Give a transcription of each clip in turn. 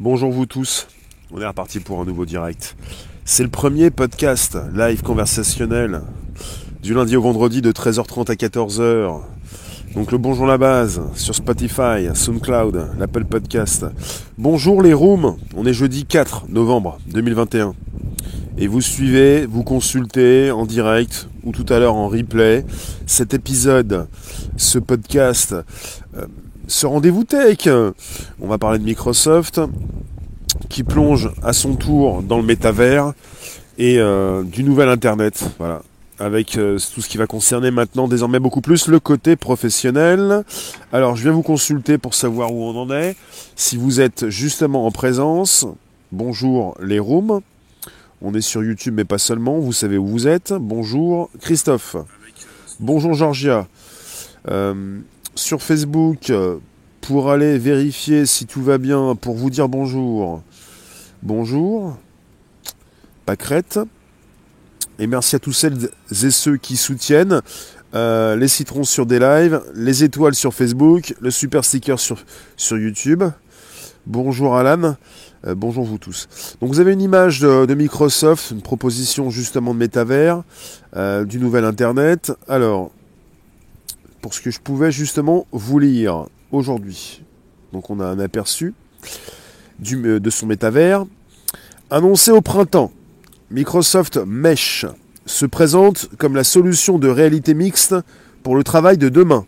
Bonjour vous tous, on est reparti pour un nouveau direct. C'est le premier podcast live conversationnel du lundi au vendredi de 13h30 à 14h. Donc le bonjour la base sur Spotify, SoundCloud, l'Apple Podcast. Bonjour les rooms, on est jeudi 4 novembre 2021. Et vous suivez, vous consultez en direct ou tout à l'heure en replay cet épisode, ce podcast, euh, ce rendez-vous tech. On va parler de Microsoft qui plonge à son tour dans le métavers et euh, du nouvel Internet. Voilà. Avec euh, tout ce qui va concerner maintenant désormais beaucoup plus le côté professionnel. Alors je viens vous consulter pour savoir où on en est. Si vous êtes justement en présence, bonjour les rooms. On est sur YouTube mais pas seulement, vous savez où vous êtes. Bonjour Christophe. Bonjour Georgia. Euh, sur Facebook, pour aller vérifier si tout va bien, pour vous dire bonjour. Bonjour. Pâquerette. Et merci à tous celles et ceux qui soutiennent. Euh, les citrons sur des lives, les étoiles sur Facebook, le super sticker sur, sur YouTube. Bonjour Alan, euh, bonjour vous tous. Donc vous avez une image de, Microsoft, une proposition justement de métavers, euh, du nouvel Internet. Alors, pour ce que je pouvais justement vous lire aujourd'hui. Donc on a un aperçu du, de son métavers. Annoncé au printemps, Microsoft Mesh se présente comme la solution de réalité mixte pour le travail de demain.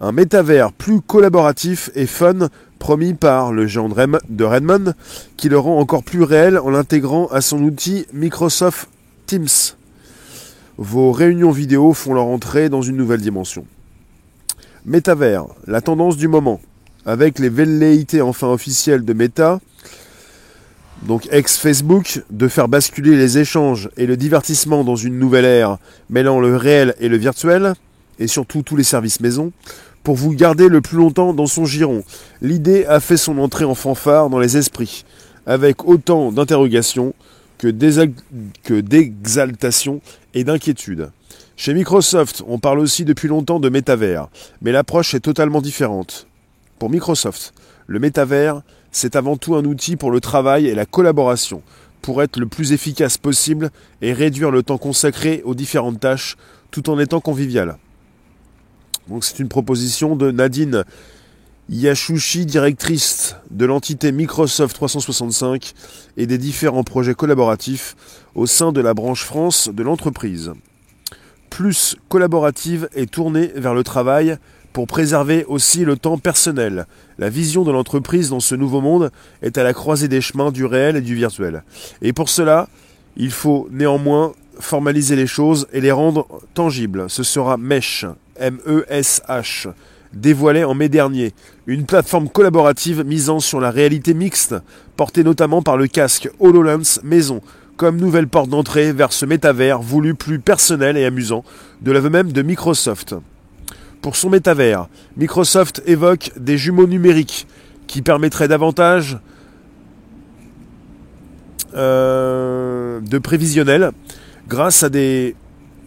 Un métavers plus collaboratif et fun promis par le géant de Redmond qui le rend encore plus réel en l'intégrant à son outil Microsoft Teams. Vos réunions vidéo font leur entrée dans une nouvelle dimension. Métavers, la tendance du moment. Avec les velléités enfin officielles de Meta, donc ex-Facebook, de faire basculer les échanges et le divertissement dans une nouvelle ère mêlant le réel et le virtuel, et surtout tous les services maison, pour vous garder le plus longtemps dans son giron. L'idée a fait son entrée en fanfare dans les esprits, avec autant d'interrogations que d'exaltation et d'inquiétude. Chez Microsoft, on parle aussi depuis longtemps de métavers, mais l'approche est totalement différente. Pour Microsoft, le métavers, c'est avant tout un outil pour le travail et la collaboration, pour être le plus efficace possible et réduire le temps consacré aux différentes tâches tout en étant convivial. Donc c'est une proposition de Nadine Yashushi, directrice de l'entité Microsoft 365 et des différents projets collaboratifs au sein de la branche France de l'entreprise plus collaborative et tournée vers le travail pour préserver aussi le temps personnel. La vision de l'entreprise dans ce nouveau monde est à la croisée des chemins du réel et du virtuel. Et pour cela, il faut néanmoins formaliser les choses et les rendre tangibles. Ce sera Mesh, M-E-S-H, dévoilé en mai dernier, une plateforme collaborative misant sur la réalité mixte, portée notamment par le casque HoloLens Maison, nouvelle porte d'entrée vers ce métavers voulu plus personnel et amusant, de l'aveu même de Microsoft. Pour son métavers, Microsoft évoque des jumeaux numériques qui permettraient davantage euh, de prévisionnel grâce à des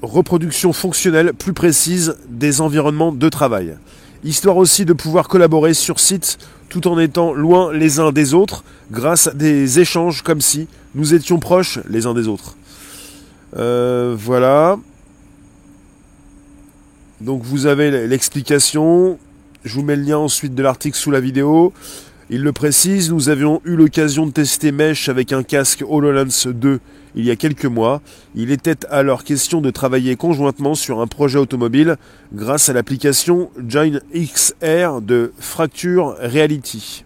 reproductions fonctionnelles plus précises des environnements de travail. Histoire aussi de pouvoir collaborer sur site tout en étant loin les uns des autres grâce à des échanges comme si nous étions proches les uns des autres. Euh, voilà. Donc vous avez l'explication. Je vous mets le lien ensuite de l'article sous la vidéo. Il le précise, nous avions eu l'occasion de tester Mesh avec un casque HoloLens 2 il y a quelques mois. Il était alors question de travailler conjointement sur un projet automobile grâce à l'application XR de Fracture Reality.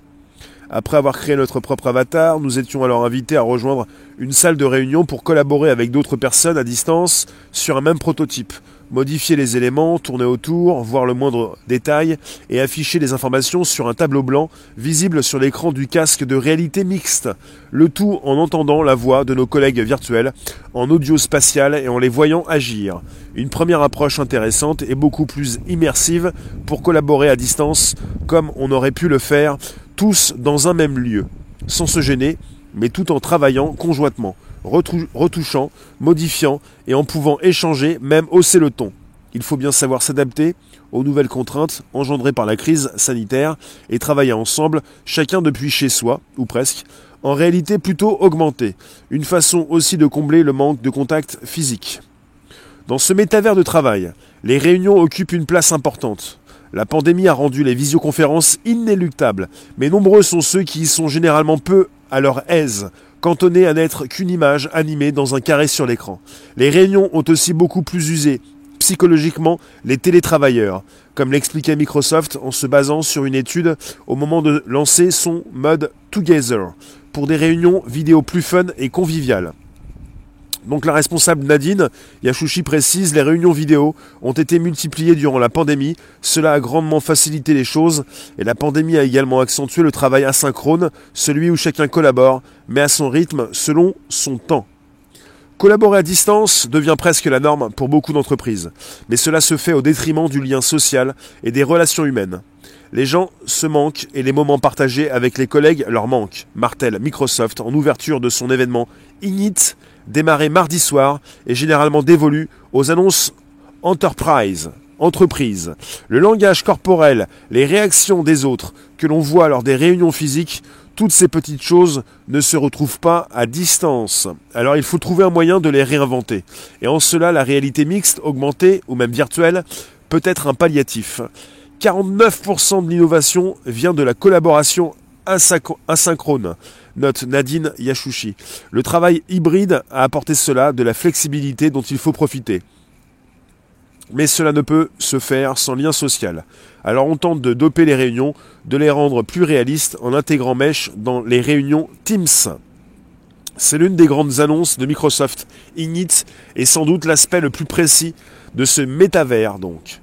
Après avoir créé notre propre avatar, nous étions alors invités à rejoindre une salle de réunion pour collaborer avec d'autres personnes à distance sur un même prototype, modifier les éléments, tourner autour, voir le moindre détail et afficher les informations sur un tableau blanc visible sur l'écran du casque de réalité mixte, le tout en entendant la voix de nos collègues virtuels en audio spatial et en les voyant agir. Une première approche intéressante et beaucoup plus immersive pour collaborer à distance comme on aurait pu le faire tous dans un même lieu, sans se gêner, mais tout en travaillant conjointement, retouchant, modifiant et en pouvant échanger, même hausser le ton. il faut bien savoir s'adapter aux nouvelles contraintes engendrées par la crise sanitaire et travailler ensemble, chacun depuis chez soi, ou presque, en réalité plutôt augmentée, une façon aussi de combler le manque de contact physique. Dans ce métavers de travail, les réunions occupent une place importante. La pandémie a rendu les visioconférences inéluctables, mais nombreux sont ceux qui y sont généralement peu à leur aise, cantonnés à n'être qu'une image animée dans un carré sur l'écran. Les réunions ont aussi beaucoup plus usé psychologiquement les télétravailleurs, comme l'expliquait Microsoft en se basant sur une étude au moment de lancer son mode Together, pour des réunions vidéo plus fun et conviviales. Donc la responsable Nadine Yachouchi précise, les réunions vidéo ont été multipliées durant la pandémie, cela a grandement facilité les choses et la pandémie a également accentué le travail asynchrone, celui où chacun collabore, mais à son rythme, selon son temps. Collaborer à distance devient presque la norme pour beaucoup d'entreprises, mais cela se fait au détriment du lien social et des relations humaines. Les gens se manquent et les moments partagés avec les collègues leur manquent, martèle Microsoft en ouverture de son événement Ignite, démarré mardi soir et généralement dévolu aux annonces Enterprise, entreprise. Le langage corporel, les réactions des autres que l'on voit lors des réunions physiques toutes ces petites choses ne se retrouvent pas à distance. Alors il faut trouver un moyen de les réinventer. Et en cela, la réalité mixte, augmentée ou même virtuelle peut être un palliatif. 49% de l'innovation vient de la collaboration asynchrone, note Nadine Yachouchi. Le travail hybride a apporté cela, de la flexibilité dont il faut profiter. Mais cela ne peut se faire sans lien social. Alors on tente de doper les réunions, de les rendre plus réalistes en intégrant Mesh dans les réunions Teams. C'est l'une des grandes annonces de Microsoft. Ignite est sans doute l'aspect le plus précis de ce métavers donc.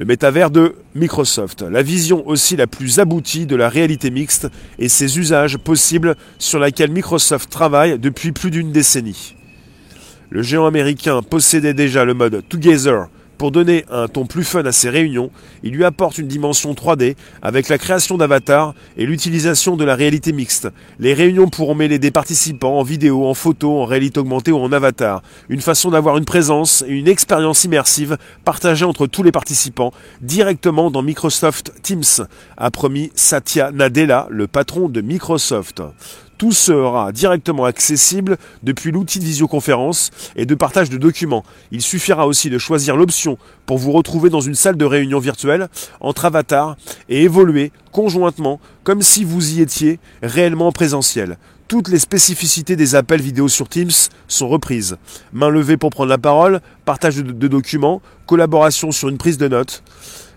Le métavers de Microsoft, la vision aussi la plus aboutie de la réalité mixte et ses usages possibles sur laquelle Microsoft travaille depuis plus d'une décennie. Le géant américain possédait déjà le mode Together pour donner un ton plus fun à ses réunions, il lui apporte une dimension 3D avec la création d'avatars et l'utilisation de la réalité mixte. Les réunions pourront mêler des participants en vidéo, en photo, en réalité augmentée ou en avatar. Une façon d'avoir une présence et une expérience immersive partagée entre tous les participants directement dans Microsoft Teams, a promis Satya Nadella, le patron de Microsoft. Tout sera directement accessible depuis l'outil de visioconférence et de partage de documents. Il suffira aussi de choisir l'option pour vous retrouver dans une salle de réunion virtuelle entre avatars et évoluer conjointement comme si vous y étiez réellement en présentiel. Toutes les spécificités des appels vidéo sur Teams sont reprises. Main levée pour prendre la parole, partage de, de documents, collaboration sur une prise de notes.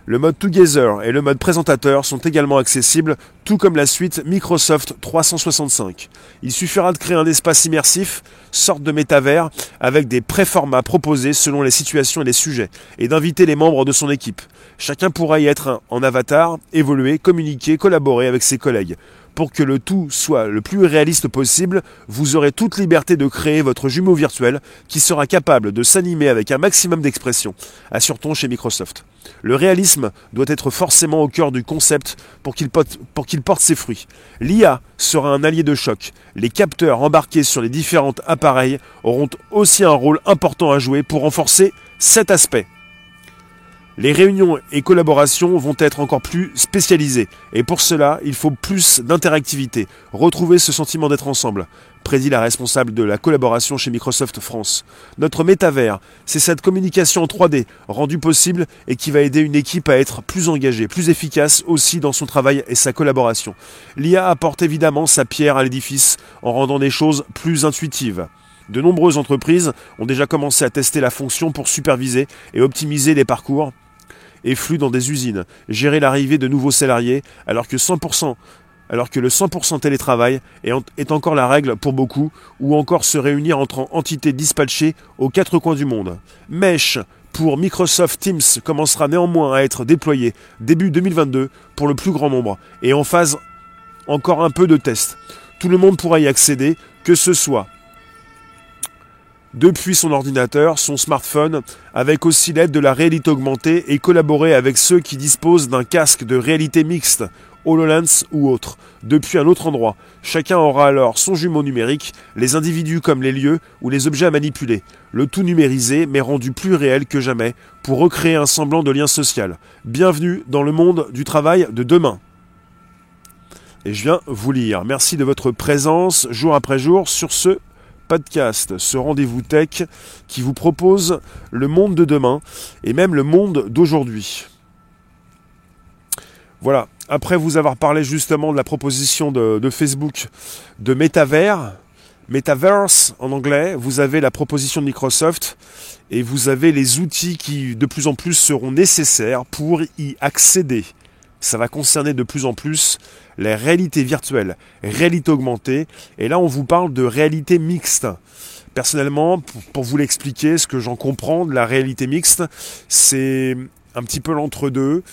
Le mode Together et le mode présentateur sont également accessibles, tout comme la suite Microsoft 365. Il suffira de créer un espace immersif, sorte de métavers, avec des préformats proposés selon les situations et les sujets, et d'inviter les membres de son équipe. Chacun pourra y être en avatar, évoluer, communiquer, collaborer avec ses collègues. Pour que le tout soit le plus réaliste possible, vous aurez toute liberté de créer votre jumeau virtuel qui sera capable de s'animer avec un maximum d'expression, assure-t-on chez Microsoft. Le réalisme doit être forcément au cœur du concept pour qu'il porte, porte ses fruits. L'IA sera un allié de choc. Les capteurs embarqués sur les différents appareils auront aussi un rôle important à jouer pour renforcer cet aspect. Les réunions et collaborations vont être encore plus spécialisées, et pour cela, il faut plus d'interactivité, retrouver ce sentiment d'être ensemble, prédit la responsable de la collaboration chez Microsoft France. Notre métavers, c'est cette communication en 3D rendue possible et qui va aider une équipe à être plus engagée, plus efficace aussi dans son travail et sa collaboration. L'IA apporte évidemment sa pierre à l'édifice en rendant les choses plus intuitives. De nombreuses entreprises ont déjà commencé à tester la fonction pour superviser et optimiser les parcours et flux dans des usines, gérer l'arrivée de nouveaux salariés, alors que 100% alors que le 100% télétravail est encore la règle pour beaucoup, ou encore se réunir entre entités dispatchées aux quatre coins du monde. Mesh pour Microsoft Teams commencera néanmoins à être déployé début 2022 pour le plus grand nombre, et en phase encore un peu de test. Tout le monde pourra y accéder, que ce soit depuis son ordinateur, son smartphone, avec aussi l'aide de la réalité augmentée et collaborer avec ceux qui disposent d'un casque de réalité mixte HoloLens ou autre, depuis un autre endroit. Chacun aura alors son jumeau numérique, les individus comme les lieux ou les objets à manipuler. Le tout numérisé mais rendu plus réel que jamais pour recréer un semblant de lien social. Bienvenue dans le monde du travail de demain. Et je viens vous lire. Merci de votre présence jour après jour sur ce podcast, ce rendez-vous tech qui vous propose le monde de demain et même le monde d'aujourd'hui. Voilà, après vous avoir parlé justement de la proposition de, Facebook de Metaverse, Metaverse en anglais, vous avez la proposition de Microsoft et vous avez les outils qui de plus en plus seront nécessaires pour y accéder. Ça va concerner de plus en plus la réalité virtuelle, réalité augmentée, et là on vous parle de réalité mixte. Personnellement, pour vous l'expliquer, ce que j'en comprends de la réalité mixte, c'est un petit peu l'entre-deux.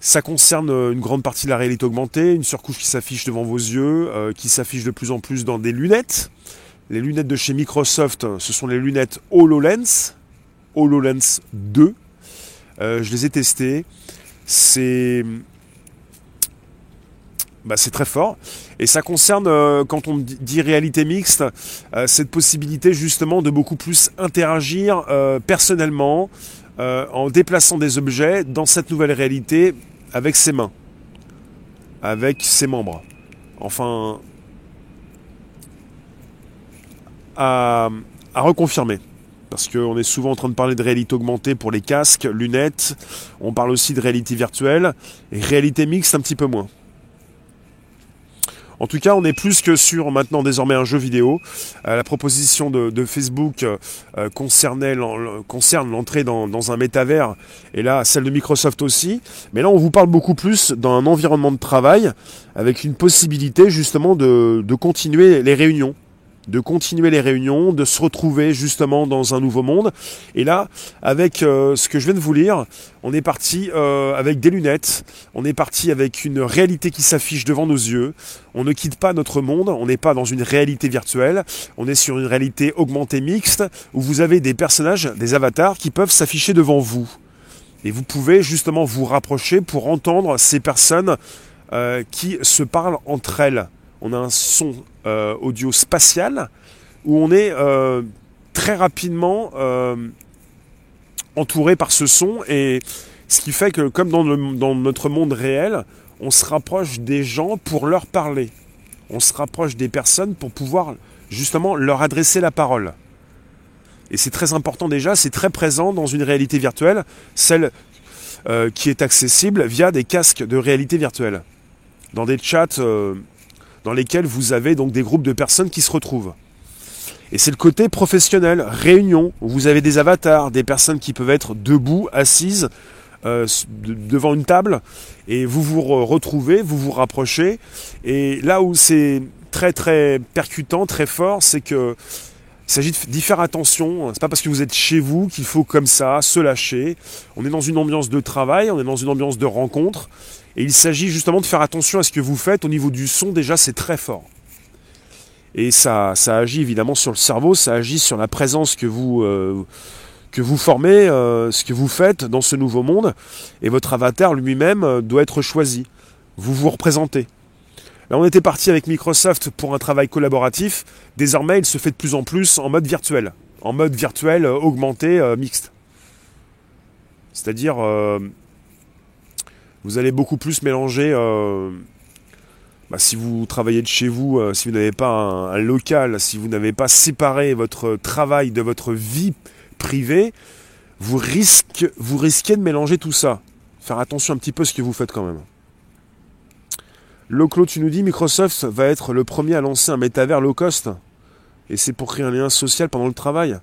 Ça concerne une grande partie de la réalité augmentée, une surcouche qui s'affiche devant vos yeux, euh, qui s'affiche de plus en plus dans des lunettes. Les lunettes de chez Microsoft, ce sont les lunettes HoloLens, HoloLens 2. Euh, je les ai testées. C'est bah, très fort. Et ça concerne, euh, quand on dit réalité mixte, euh, cette possibilité justement de beaucoup plus interagir euh, personnellement en déplaçant des objets dans cette nouvelle réalité avec ses mains, avec ses membres. Enfin, à, à reconfirmer. Parce qu'on est souvent en train de parler de réalité augmentée pour les casques, lunettes. On parle aussi de réalité virtuelle. Et réalité mixte un petit peu moins. En tout cas, on est plus que sur maintenant désormais un jeu vidéo. Euh, la proposition de, Facebook euh, concerne l'entrée dans, un métavers et là celle de Microsoft aussi. Mais là, on vous parle beaucoup plus dans un environnement de travail avec une possibilité justement de continuer les réunions de continuer les réunions, de se retrouver justement dans un nouveau monde. Et là, avec euh, ce que je viens de vous lire, on est parti euh, avec des lunettes, on est parti avec une réalité qui s'affiche devant nos yeux. On ne quitte pas notre monde, on n'est pas dans une réalité virtuelle, on est sur une réalité augmentée mixte où vous avez des personnages, des avatars qui peuvent s'afficher devant vous. Et vous pouvez justement vous rapprocher pour entendre ces personnes euh, qui se parlent entre elles on a un son euh, audio spatial où on est euh, très rapidement euh, entouré par ce son et ce qui fait que comme dans, dans, notre monde réel, on se rapproche des gens pour leur parler. On se rapproche des personnes pour pouvoir justement leur adresser la parole. Et c'est très important déjà, c'est très présent dans une réalité virtuelle, celle qui est accessible via des casques de réalité virtuelle. Dans des chats dans lesquels vous avez donc des groupes de personnes qui se retrouvent. Et c'est le côté professionnel, réunion, où vous avez des avatars, des personnes qui peuvent être debout, assises, euh, devant une table, et vous vous retrouvez, vous vous rapprochez. Et là où c'est très très percutant, très fort, c'est que il s'agit d'y faire attention. C'est pas parce que vous êtes chez vous qu'il faut comme ça se lâcher. On est dans une ambiance de travail, on est dans une ambiance de rencontre. Et il s'agit justement de faire attention à ce que vous faites. Au niveau du son, déjà, c'est très fort. Et ça, ça agit évidemment sur le cerveau, ça agit sur la présence que vous, euh, que vous formez, euh, ce que vous faites dans ce nouveau monde. Et votre avatar lui-même euh, doit être choisi. Vous vous représentez. Là, on était parti avec Microsoft pour un travail collaboratif. Désormais, il se fait de plus en plus en mode virtuel. En mode virtuel augmenté, mixte. C'est-à-dire, vous allez beaucoup plus mélanger. Euh, bah, si vous travaillez de chez vous, euh, si vous n'avez pas un, local, si vous n'avez pas séparé votre travail de votre vie privée, vous, risquez, de mélanger tout ça. Faire attention un petit peu à ce que vous faites quand même. Loclo, tu nous dis, Microsoft va être le premier à lancer un métavers low cost. Et c'est pour créer un lien social pendant le travail?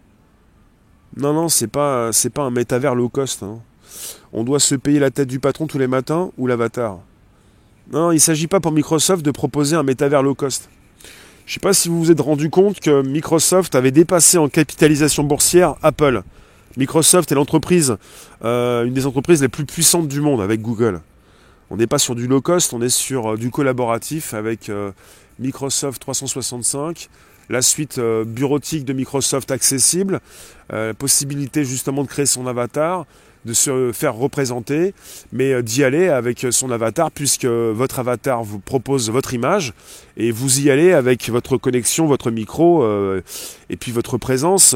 Non, non, c'est pas, pas un métavers low cost. Hein on doit se payer la tête du patron tous les matins ou l'avatar? Non, il ne s'agit pas pour Microsoft de proposer un métavers low cost. Je ne sais pas si vous vous êtes rendu compte que Microsoft avait dépassé en capitalisation boursière Apple. Microsoft est l'entreprise, euh, une des entreprises les plus puissantes du monde avec Google. On n'est pas sur du low cost, on est sur euh, du collaboratif avec euh, Microsoft 365, la suite bureautique de Microsoft accessible, possibilité justement de créer son avatar, de se faire représenter, mais d'y aller avec son avatar, puisque votre avatar vous propose votre image, et vous y allez avec votre connexion, votre micro, et puis votre présence.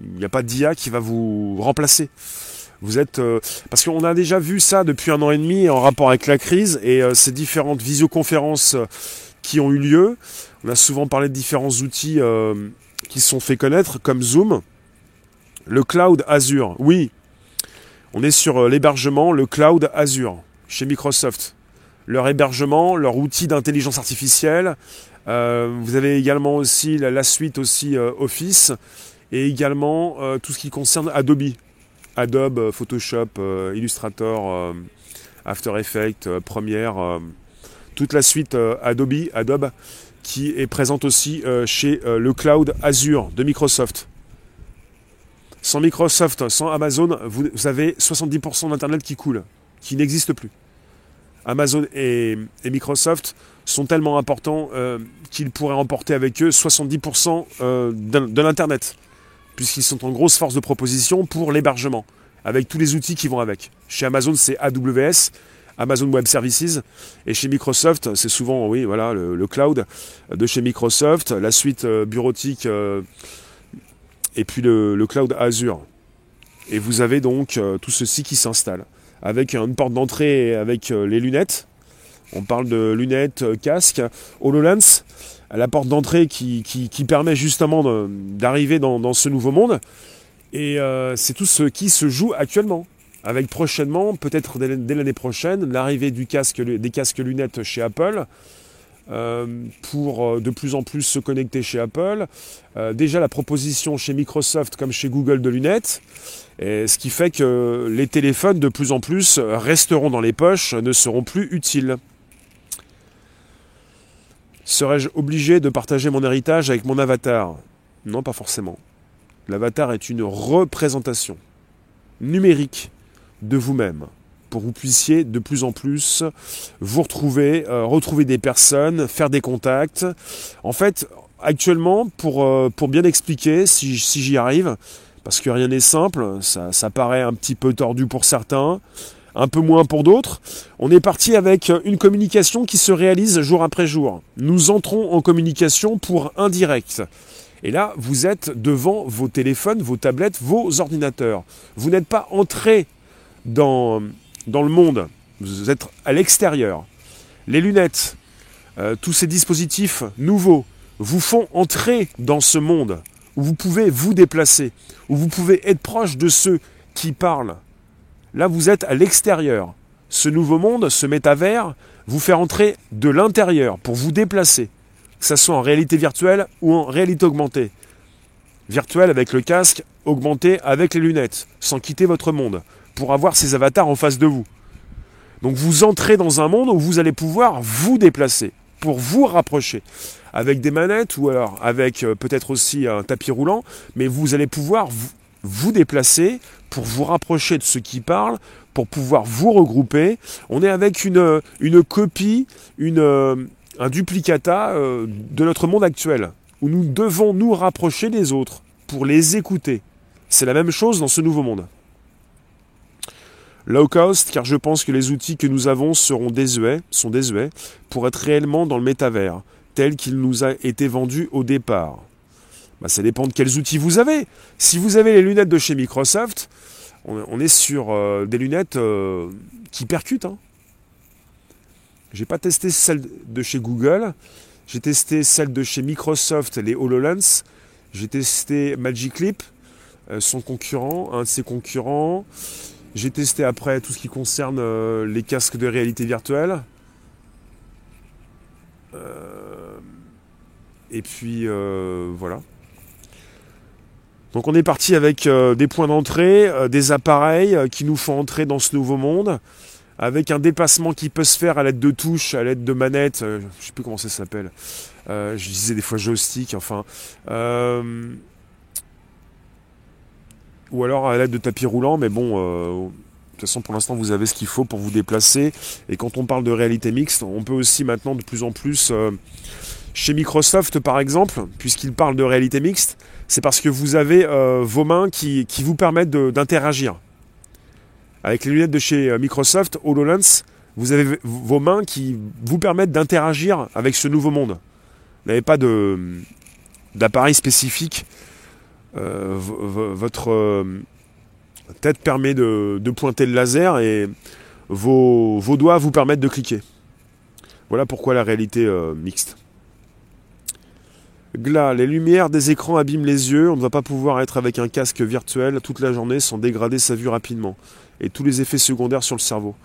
Il n'y a pas d'IA qui va vous remplacer. Vous êtes parce qu'on a déjà vu ça depuis un an et demi en rapport avec la crise et ces différentes visioconférences qui ont eu lieu. On a souvent parlé de différents outils qui sont fait connaître comme Zoom. Le cloud Azure, oui. On est sur euh, l'hébergement, le cloud Azure, chez Microsoft. Leur hébergement, leur outil d'intelligence artificielle. Euh, vous avez également aussi la, suite aussi euh, Office et également tout ce qui concerne Adobe. Adobe, Photoshop, Illustrator, After Effects, Premiere, toute la suite Adobe, Adobe qui est présente aussi chez le cloud Azure de Microsoft. Sans Microsoft, sans Amazon, vous, avez 70% d'Internet qui coule, qui n'existe plus. Amazon et, Microsoft sont tellement importants euh, qu'ils pourraient emporter avec eux 70% euh, de, l'Internet, puisqu'ils sont en grosse force de proposition pour l'hébergement, avec tous les outils qui vont avec. Chez Amazon, c'est AWS, Amazon Web Services, et chez Microsoft, c'est souvent, oui, voilà, le, cloud de chez Microsoft, la suite euh, bureautique et puis le, cloud Azure. Et vous avez donc euh, tout ceci qui s'installe avec une porte d'entrée avec euh, les lunettes. On parle de lunettes, euh, casque, HoloLens, la porte d'entrée qui, qui, permet justement d'arriver dans, ce nouveau monde. Et c'est tout ce qui se joue actuellement. Avec prochainement, peut-être dès l'année prochaine, l'arrivée du casque, des casques lunettes chez Apple, euh, pour euh, de plus en plus se connecter chez Apple. Euh, déjà la proposition chez Microsoft comme chez Google de lunettes. Et ce qui fait que les téléphones de plus en plus resteront dans les poches, ne seront plus utiles. Serais-je obligé de partager mon héritage avec mon avatar? Non, pas forcément. L'avatar est une représentation numérique de vous-même pour que vous puissiez de plus en plus vous retrouver, euh, retrouver des personnes, faire des contacts. En fait, actuellement, pour, euh, pour bien expliquer, si, j'y arrive, parce que rien n'est simple, ça, ça paraît un petit peu tordu pour certains, un peu moins pour d'autres. On est parti avec une communication qui se réalise jour après jour. Nous entrons en communication pour indirect. Et là, vous êtes devant vos téléphones, vos tablettes, vos ordinateurs. Vous n'êtes pas entré dans, dans le monde, vous êtes à l'extérieur, les lunettes, euh, tous ces dispositifs nouveaux vous font entrer dans ce monde où vous pouvez vous déplacer, où vous pouvez être proche de ceux qui parlent. Là, vous êtes à l'extérieur. Ce nouveau monde, ce métavers, vous fait entrer de l'intérieur pour vous déplacer, que ce soit en réalité virtuelle ou en réalité augmentée. Virtuelle avec le casque, augmentée avec les lunettes, sans quitter votre monde pour avoir ces avatars en face de vous. Donc vous entrez dans un monde où vous allez pouvoir vous déplacer, pour vous rapprocher, avec des manettes ou alors avec euh, peut-être aussi un tapis roulant, mais vous allez pouvoir vous, déplacer pour vous rapprocher de ceux qui parlent, pour pouvoir vous regrouper. On est avec une, une copie, une, euh, un duplicata euh, de notre monde actuel, où nous devons nous rapprocher des autres pour les écouter. C'est la même chose dans ce nouveau monde. Low cost, car je pense que les outils que nous avons seront désuets, sont désuets, pour être réellement dans le métavers, tel qu'il nous a été vendu au départ. Bah, ça dépend de quels outils vous avez. Si vous avez les lunettes de chez Microsoft, on, est sur euh, des lunettes euh, qui percutent. Hein. J'ai pas testé celles de chez Google, j'ai testé celles de chez Microsoft, les HoloLens, j'ai testé Magic Leap, euh, son concurrent, un de ses concurrents. J'ai testé après tout ce qui concerne euh, les casques de réalité virtuelle. Euh, et puis euh, voilà. Donc on est parti avec des points d'entrée, des appareils qui nous font entrer dans ce nouveau monde, avec un déplacement qui peut se faire à l'aide de touches, à l'aide de manettes, je ne sais plus comment ça s'appelle. je disais des fois joystick, enfin ou alors à l'aide de tapis roulants, mais bon, euh, de toute façon pour l'instant vous avez ce qu'il faut pour vous déplacer. Et quand on parle de réalité mixte, on peut aussi maintenant de plus en plus, euh, chez Microsoft par exemple, puisqu'ils parlent de réalité mixte, c'est parce que vous avez euh, vos mains qui, vous permettent d'interagir. Avec les lunettes de chez Microsoft, HoloLens, vous avez vos mains qui vous permettent d'interagir avec ce nouveau monde. Vous n'avez pas d'appareil spécifique. Euh, votre tête permet de, pointer le laser et vos, doigts vous permettent de cliquer. Voilà pourquoi la réalité mixte. Glas, les lumières des écrans abîment les yeux, on ne va pas pouvoir être avec un casque virtuel toute la journée sans dégrader sa vue rapidement. Et tous les effets secondaires sur le cerveau.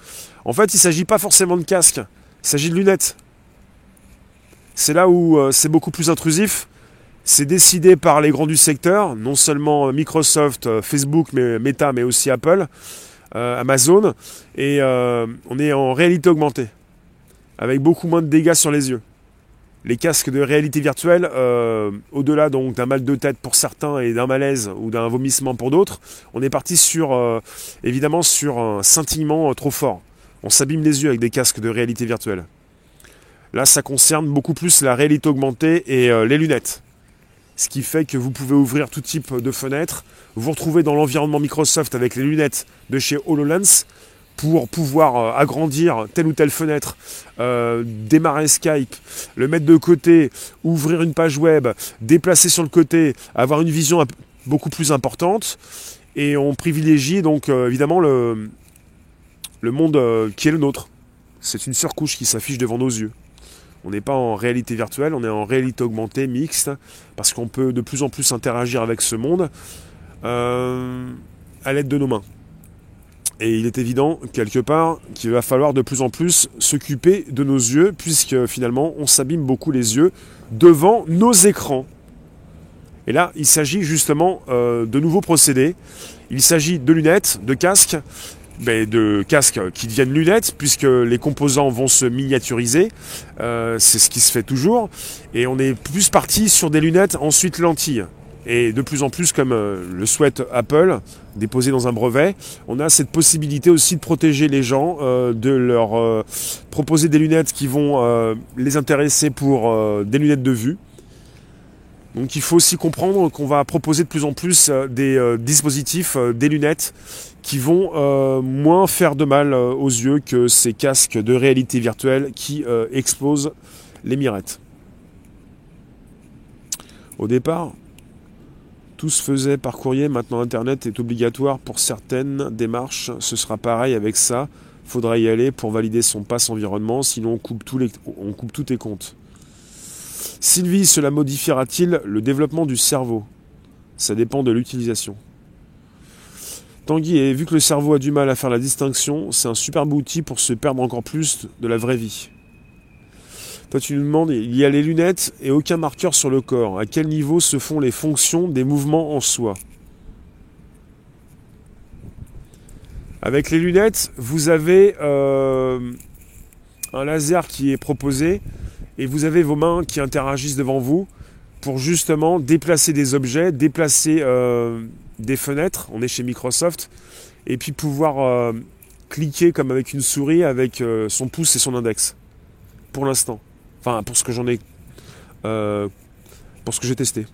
En fait, il ne s'agit pas forcément de casque, il s'agit de lunettes. C'est là où euh, c'est beaucoup plus intrusif. C'est décidé par les grands du secteur, non seulement Microsoft, euh, Facebook, mais Meta, mais aussi Apple, euh, Amazon. Et on est en réalité augmentée, avec beaucoup moins de dégâts sur les yeux les casques de réalité virtuelle, euh, au-delà donc d'un mal de tête pour certains et d'un malaise ou d'un vomissement pour d'autres, on est parti sur euh, évidemment sur un scintillement euh, trop fort. On s'abîme les yeux avec des casques de réalité virtuelle. Là, ça concerne beaucoup plus la réalité augmentée et les lunettes. Ce qui fait que vous pouvez ouvrir tout type de fenêtres, vous retrouvez dans l'environnement Microsoft avec les lunettes de chez HoloLens, pour pouvoir euh, agrandir telle ou telle fenêtre, euh, démarrer Skype, le mettre de côté, ouvrir une page web, déplacer sur le côté, avoir une vision beaucoup plus importante. Et on privilégie donc euh, évidemment le monde qui est le nôtre. C'est une surcouche qui s'affiche devant nos yeux. On n'est pas en réalité virtuelle, on est en réalité augmentée, mixte, parce qu'on peut de plus en plus interagir avec ce monde à l'aide de nos mains. Et il est évident, quelque part, qu'il va falloir de plus en plus s'occuper de nos yeux, puisque finalement, on s'abîme beaucoup les yeux devant nos écrans. Et là, il s'agit justement euh, de nouveaux procédés. Il s'agit de lunettes, de casques, de casques qui deviennent lunettes, puisque les composants vont se miniaturiser. Euh, c'est ce qui se fait toujours. Et on est plus parti sur des lunettes, ensuite lentilles. Et de plus en plus, comme euh, le souhaite Apple, déposé dans un brevet, on a cette possibilité aussi de protéger les gens, euh, de leur euh, proposer des lunettes qui vont les intéresser pour des lunettes de vue. Donc il faut aussi comprendre qu'on va proposer de plus en plus des dispositifs, des lunettes qui vont moins faire de mal aux yeux que ces casques de réalité virtuelle qui exposent les mirettes. Au départ, tout se faisait par courrier, maintenant Internet est obligatoire pour certaines démarches. Ce sera pareil avec ça. Faudra y aller pour valider son passe environnement, sinon on coupe, tous les, on coupe tous tes comptes. Sylvie, cela modifiera-t-il le développement du cerveau? Ça dépend de l'utilisation. Tanguy, et vu que le cerveau a du mal à faire la distinction, c'est un superbe outil pour se perdre encore plus de la vraie vie. Toi, tu nous demandes, il y a les lunettes et aucun marqueur sur le corps. À quel niveau se font les fonctions des mouvements en soi? Avec les lunettes, vous avez euh, un laser qui est proposé et vous avez vos mains qui interagissent devant vous pour justement déplacer des objets, déplacer euh, des fenêtres. On est chez Microsoft et puis pouvoir euh, cliquer comme avec une souris avec son pouce et son index. Pour l'instant. Enfin, pour ce que j'en ai. Euh, pour ce que j'ai testé.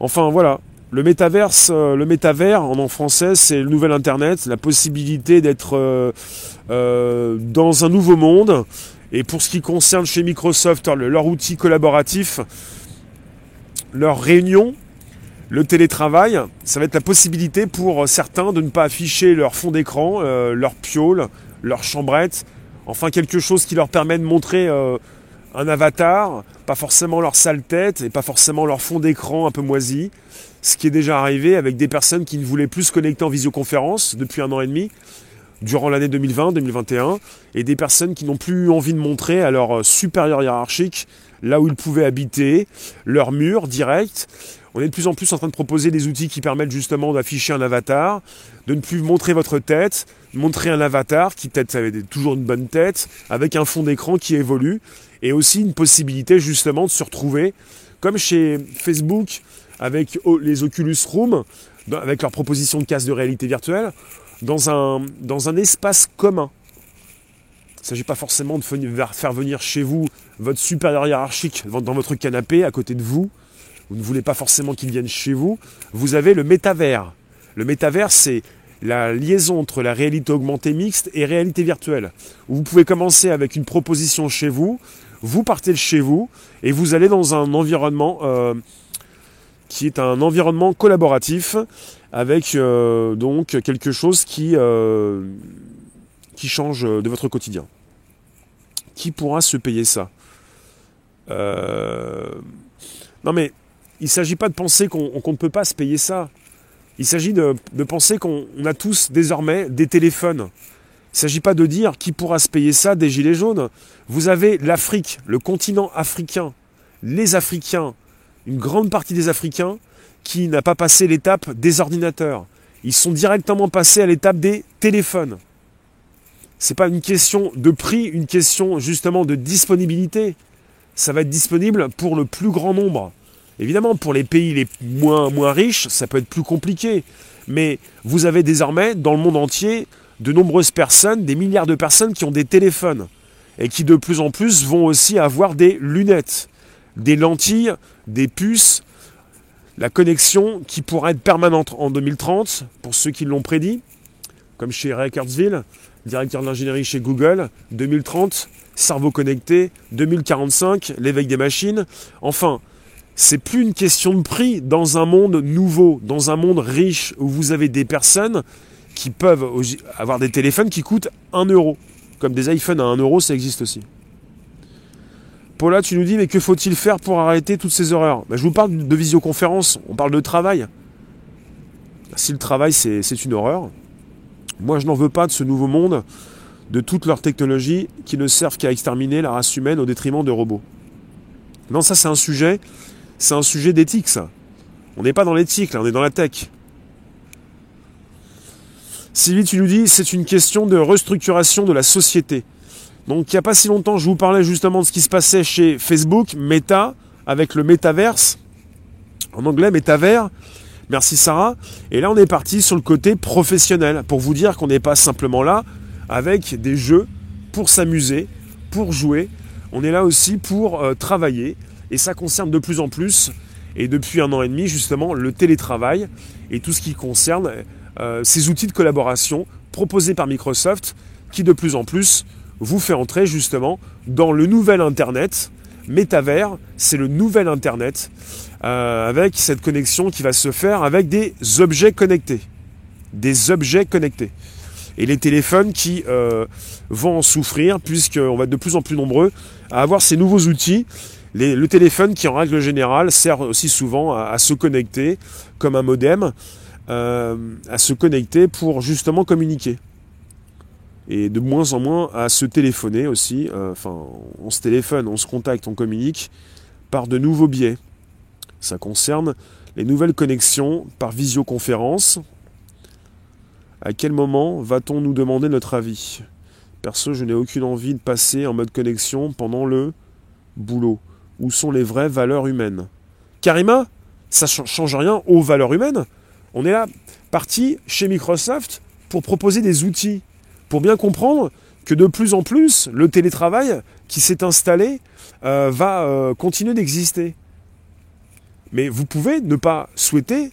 Enfin, voilà. Le métaverse, euh, le métavers en français, c'est le nouvel Internet, la possibilité d'être euh, dans un nouveau monde. Et pour ce qui concerne chez Microsoft, leur outil collaboratif, leur réunion, le télétravail, ça va être la possibilité pour certains de ne pas afficher leur fond d'écran, leur piole, leur chambrette, Enfin quelque chose qui leur permet de montrer euh, un avatar, pas forcément leur sale tête et pas forcément leur fond d'écran un peu moisi. Ce qui est déjà arrivé avec des personnes qui ne voulaient plus se connecter en visioconférence depuis un an et demi, durant l'année 2020-2021, et des personnes qui n'ont plus envie de montrer à leur supérieur hiérarchique là où ils pouvaient habiter, leur mur direct. On est de plus en plus en train de proposer des outils qui permettent justement d'afficher un avatar, de ne plus montrer votre tête, montrer un avatar qui peut-être avait toujours une bonne tête, avec un fond d'écran qui évolue, et aussi une possibilité justement de se retrouver, comme chez Facebook avec les Oculus Room, avec leur proposition de casque de réalité virtuelle, dans un, dans un espace commun. Il ne s'agit pas forcément de faire venir chez vous votre supérieur hiérarchique dans votre canapé à côté de vous, vous ne voulez pas forcément qu'ils viennent chez vous, vous avez le métavers. Le métavers, c'est la liaison entre la réalité augmentée mixte et réalité virtuelle. Vous pouvez commencer avec une proposition chez vous, vous partez de chez vous et vous allez dans un environnement euh, qui est un environnement collaboratif avec euh, donc quelque chose qui, euh, qui change de votre quotidien. Qui pourra se payer ça? Non mais il ne s'agit pas de penser qu'on ne peut pas se payer ça. Il s'agit de, penser qu'on a tous désormais des téléphones. Il ne s'agit pas de dire qui pourra se payer ça des gilets jaunes. Vous avez l'Afrique, le continent africain, les Africains, une grande partie des Africains qui n'a pas passé l'étape des ordinateurs. Ils sont directement passés à l'étape des téléphones. Ce n'est pas une question de prix, une question justement de disponibilité. Ça va être disponible pour le plus grand nombre. Évidemment, pour les pays les moins, moins riches, ça peut être plus compliqué. Mais vous avez désormais dans le monde entier de nombreuses personnes, des milliards de personnes qui ont des téléphones et qui de plus en plus vont aussi avoir des lunettes, des lentilles, des puces, la connexion qui pourra être permanente en 2030, pour ceux qui l'ont prédit, comme chez Ray Kurzweil, directeur de l'ingénierie chez Google, 2030, cerveau connecté, 2045, l'éveil des machines. Enfin, c'est plus une question de prix dans un monde nouveau, dans un monde riche où vous avez des personnes qui peuvent avoir des téléphones qui coûtent 1 euro. Comme des iPhones à 1 euro, ça existe aussi. Paula, tu nous dis, mais que faut-il faire pour arrêter toutes ces horreurs? Ben, Je vous parle de visioconférence, on parle de travail. Si le travail, c'est une horreur, moi je n'en veux pas de ce nouveau monde, de toutes leurs technologies qui ne servent qu'à exterminer la race humaine au détriment de robots. Non, ça c'est un sujet c'est un sujet d'éthique, ça. On n'est pas dans l'éthique, là, on est dans la tech. Sylvie, tu nous dis, c'est une question de restructuration de la société. Donc, il n'y a pas si longtemps, je vous parlais justement de ce qui se passait chez Facebook, Meta, avec le Metaverse. En anglais, Metaverse. Merci Sarah. Et là, on est parti sur le côté professionnel, pour vous dire qu'on n'est pas simplement là avec des jeux pour s'amuser, pour jouer. On est là aussi pour euh, travailler, et ça concerne de plus en plus, et depuis un an et demi justement, le télétravail et tout ce qui concerne euh, ces outils de collaboration proposés par Microsoft qui de plus en plus vous fait entrer justement dans le nouvel Internet. Métavers, c'est le nouvel Internet euh, avec cette connexion qui va se faire avec des objets connectés. Des objets connectés. Et les téléphones qui euh, vont en souffrir puisqu'on va être de plus en plus nombreux à avoir ces nouveaux outils le téléphone qui en règle générale sert aussi souvent à, se connecter comme un modem, euh, à se connecter pour justement communiquer. Et de moins en moins à se téléphoner aussi. Euh, enfin, on se téléphone, on se contacte, on communique par de nouveaux biais. Ça concerne les nouvelles connexions par visioconférence. À quel moment va-t-on nous demander notre avis? Perso, je n'ai aucune envie de passer en mode connexion pendant le boulot. Où sont les vraies valeurs humaines? Karima, ça ne change rien aux valeurs humaines. On est là, parti chez Microsoft pour proposer des outils, pour bien comprendre que de plus en plus, le télétravail qui s'est installé euh, va euh, continuer d'exister. Mais vous pouvez ne pas souhaiter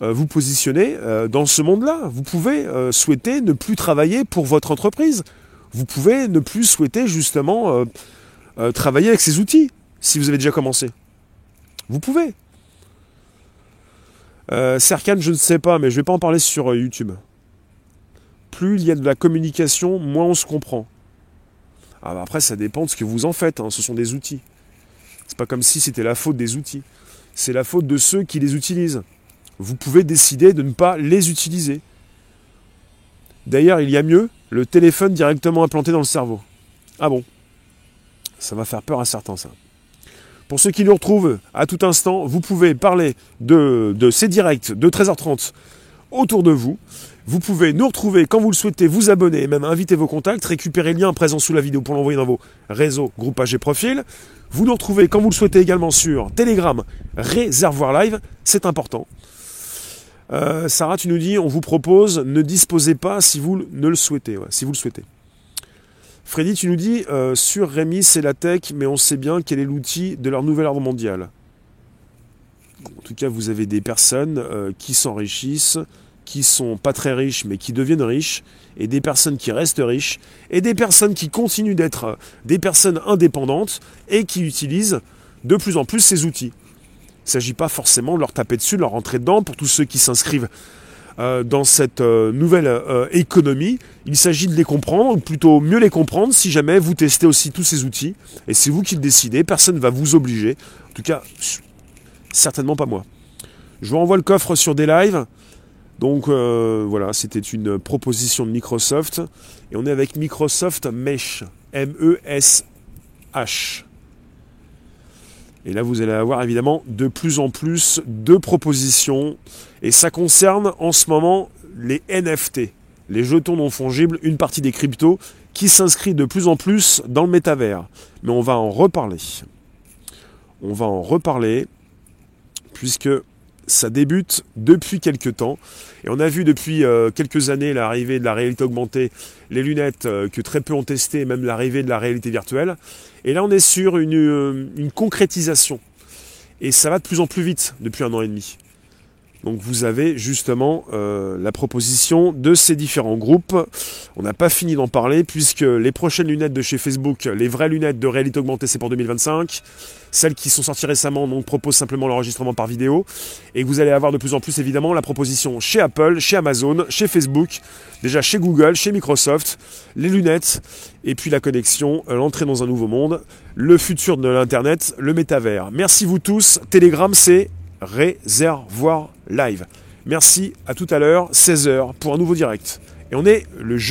vous positionner dans ce monde-là. Vous pouvez souhaiter ne plus travailler pour votre entreprise. Vous pouvez ne plus souhaiter justement euh, travailler avec ces outils, si vous avez déjà commencé. Vous pouvez. Euh, Serkan, je ne sais pas, mais je ne vais pas en parler sur euh, YouTube. Plus il y a de la communication, moins on se comprend. Ah, bah, après, ça dépend de ce que vous en faites. Hein. Ce sont des outils. C'est pas comme si c'était la faute des outils. C'est la faute de ceux qui les utilisent. Vous pouvez décider de ne pas les utiliser. D'ailleurs, il y a mieux, le téléphone directement implanté dans le cerveau. Ah bon? Ça va faire peur à certains, ça. Pour ceux qui nous retrouvent à tout instant, vous pouvez parler de, ces directs de 13h30 autour de vous. Vous pouvez nous retrouver quand vous le souhaitez, vous abonner, même inviter vos contacts, récupérer le lien présent sous la vidéo pour l'envoyer dans vos réseaux, groupages et profils. Vous nous retrouvez quand vous le souhaitez également sur Telegram, Réservoir Live, c'est important. Euh, Sarah, tu nous dis, on vous propose, ne disposez pas si vous ne le souhaitez, si vous le souhaitez. Freddy, tu nous dis, euh, sur Rémi, c'est la tech, mais on sait bien quel est l'outil de leur nouvel ordre mondial. En tout cas, vous avez des personnes euh, qui s'enrichissent, qui sont pas très riches, mais qui deviennent riches, et des personnes qui restent riches, et des personnes qui continuent d'être des personnes indépendantes et qui utilisent de plus en plus ces outils. Il ne s'agit pas forcément de leur taper dessus, de leur rentrer dedans pour tous ceux qui s'inscrivent euh, dans cette euh, nouvelle euh, économie. Il s'agit de les comprendre, ou plutôt mieux les comprendre si jamais vous testez aussi tous ces outils. Et c'est vous qui le décidez, personne ne va vous obliger. En tout cas, certainement pas moi. Je vous renvoie le coffre sur des lives. Donc voilà, c'était une proposition de Microsoft. Et on est avec Microsoft Mesh. M-E-S-H. Et là, vous allez avoir évidemment de plus en plus de propositions. Et ça concerne en ce moment les NFT, les jetons non fongibles, une partie des cryptos qui s'inscrit de plus en plus dans le métavers. Mais on va en reparler. On va en reparler puisque ça débute depuis quelques temps. Et on a vu depuis euh, quelques années l'arrivée de la réalité augmentée, les lunettes euh, que très peu ont testées, même l'arrivée de la réalité virtuelle. Et là, on est sur une, euh, une concrétisation. Et ça va de plus en plus vite depuis un an et demi. Donc vous avez justement euh, la proposition de ces différents groupes. On n'a pas fini d'en parler puisque les prochaines lunettes de chez Facebook, les vraies lunettes de réalité augmentée, c'est pour 2025. Celles qui sont sorties récemment donc proposent simplement l'enregistrement par vidéo. Et vous allez avoir de plus en plus évidemment la proposition chez Apple, chez Amazon, chez Facebook, déjà chez Google, chez Microsoft, les lunettes, et puis la connexion, euh, l'entrée dans un nouveau monde, le futur de l'Internet, le métavers. Merci vous tous. Telegram, c'est réservoir live. Merci, à tout à l'heure, 16h, pour un nouveau direct. Et on est le jeu.